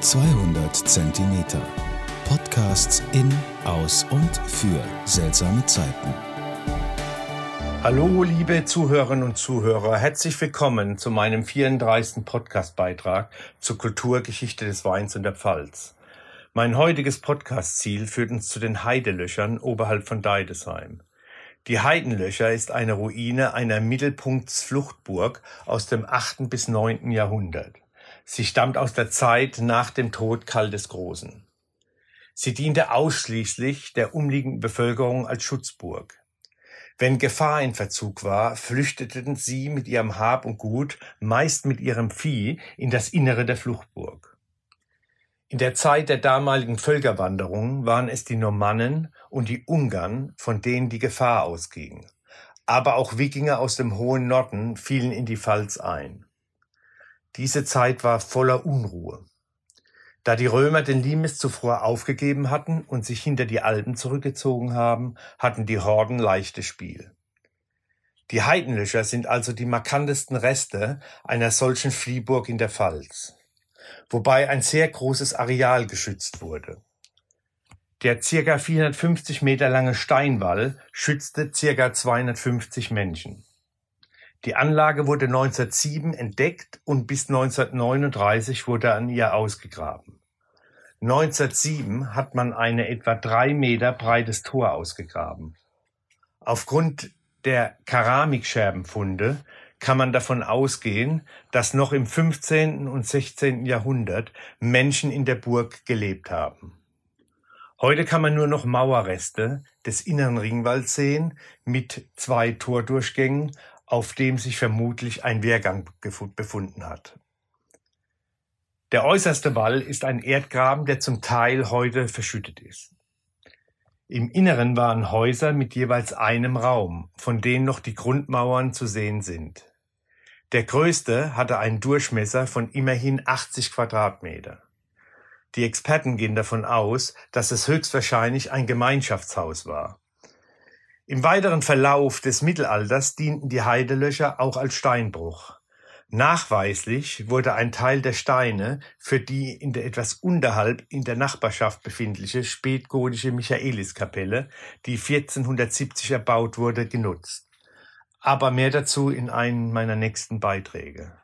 200 Zentimeter. Podcasts in, aus und für seltsame Zeiten. Hallo, liebe Zuhörerinnen und Zuhörer. Herzlich willkommen zu meinem 34. Podcastbeitrag zur Kulturgeschichte des Weins und der Pfalz. Mein heutiges Podcastziel führt uns zu den Heidelöchern oberhalb von Deidesheim. Die Heidenlöcher ist eine Ruine einer Mittelpunktsfluchtburg aus dem 8. bis 9. Jahrhundert. Sie stammt aus der Zeit nach dem Tod Karl des Großen. Sie diente ausschließlich der umliegenden Bevölkerung als Schutzburg. Wenn Gefahr in Verzug war, flüchteten sie mit ihrem Hab und Gut, meist mit ihrem Vieh, in das Innere der Fluchtburg. In der Zeit der damaligen Völkerwanderung waren es die Normannen und die Ungarn, von denen die Gefahr ausging. Aber auch Wikinger aus dem hohen Norden fielen in die Pfalz ein. Diese Zeit war voller Unruhe. Da die Römer den Limes zuvor aufgegeben hatten und sich hinter die Alpen zurückgezogen haben, hatten die Horden leichtes Spiel. Die Heidenlöcher sind also die markantesten Reste einer solchen Fliehburg in der Pfalz wobei ein sehr großes Areal geschützt wurde. Der circa 450 Meter lange Steinwall schützte circa 250 Menschen. Die Anlage wurde 1907 entdeckt und bis 1939 wurde an ihr ausgegraben. 1907 hat man eine etwa drei Meter breites Tor ausgegraben. Aufgrund der Keramikscherbenfunde kann man davon ausgehen, dass noch im 15. und 16. Jahrhundert Menschen in der Burg gelebt haben. Heute kann man nur noch Mauerreste des inneren Ringwalds sehen mit zwei Tordurchgängen, auf dem sich vermutlich ein Wehrgang befunden hat. Der äußerste Wall ist ein Erdgraben, der zum Teil heute verschüttet ist. Im Inneren waren Häuser mit jeweils einem Raum, von denen noch die Grundmauern zu sehen sind. Der größte hatte einen Durchmesser von immerhin 80 Quadratmeter. Die Experten gehen davon aus, dass es höchstwahrscheinlich ein Gemeinschaftshaus war. Im weiteren Verlauf des Mittelalters dienten die Heidelöcher auch als Steinbruch. Nachweislich wurde ein Teil der Steine für die in der etwas unterhalb in der Nachbarschaft befindliche spätgotische Michaeliskapelle, die 1470 erbaut wurde, genutzt. Aber mehr dazu in einem meiner nächsten Beiträge.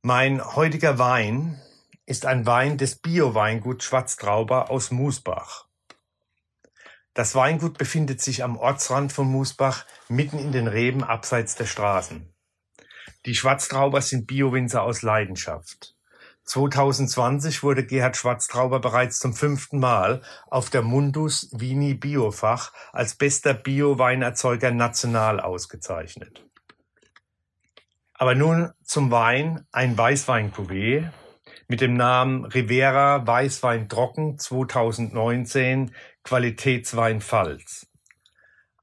Mein heutiger Wein ist ein Wein des Bio-Weingut Schwarztrauber aus Musbach. Das Weingut befindet sich am Ortsrand von Musbach, mitten in den Reben abseits der Straßen. Die Schwarztrauber sind Biowinzer aus Leidenschaft. 2020 wurde Gerhard Schwarztrauber bereits zum fünften Mal auf der Mundus Vini Biofach als bester Bio-Weinerzeuger national ausgezeichnet. Aber nun zum Wein, ein Weißwein-Cuvée mit dem Namen Rivera Weißwein Trocken 2019 Qualitätswein Pfalz.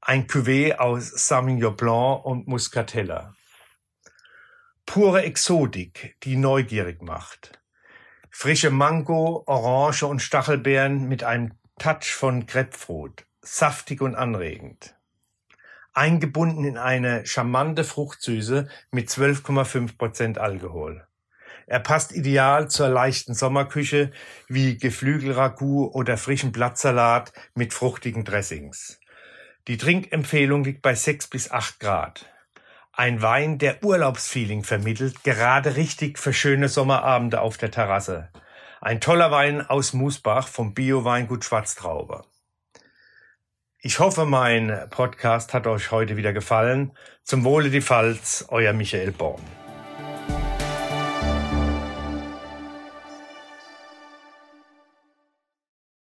Ein Cuvée aus Sauvignon Blanc und Muscatella. Pure Exotik, die neugierig macht. Frische Mango, Orange und Stachelbeeren mit einem Touch von Grapefruit. Saftig und anregend. Eingebunden in eine charmante Fruchtsüße mit 12,5 Prozent Alkohol. Er passt ideal zur leichten Sommerküche wie Geflügelragout oder frischen Blattsalat mit fruchtigen Dressings. Die Trinkempfehlung liegt bei 6 bis 8 Grad. Ein Wein, der Urlaubsfeeling vermittelt, gerade richtig für schöne Sommerabende auf der Terrasse. Ein toller Wein aus Musbach vom Bio-Weingut Schwarztraube. Ich hoffe, mein Podcast hat euch heute wieder gefallen. Zum Wohle die Pfalz, euer Michael Born.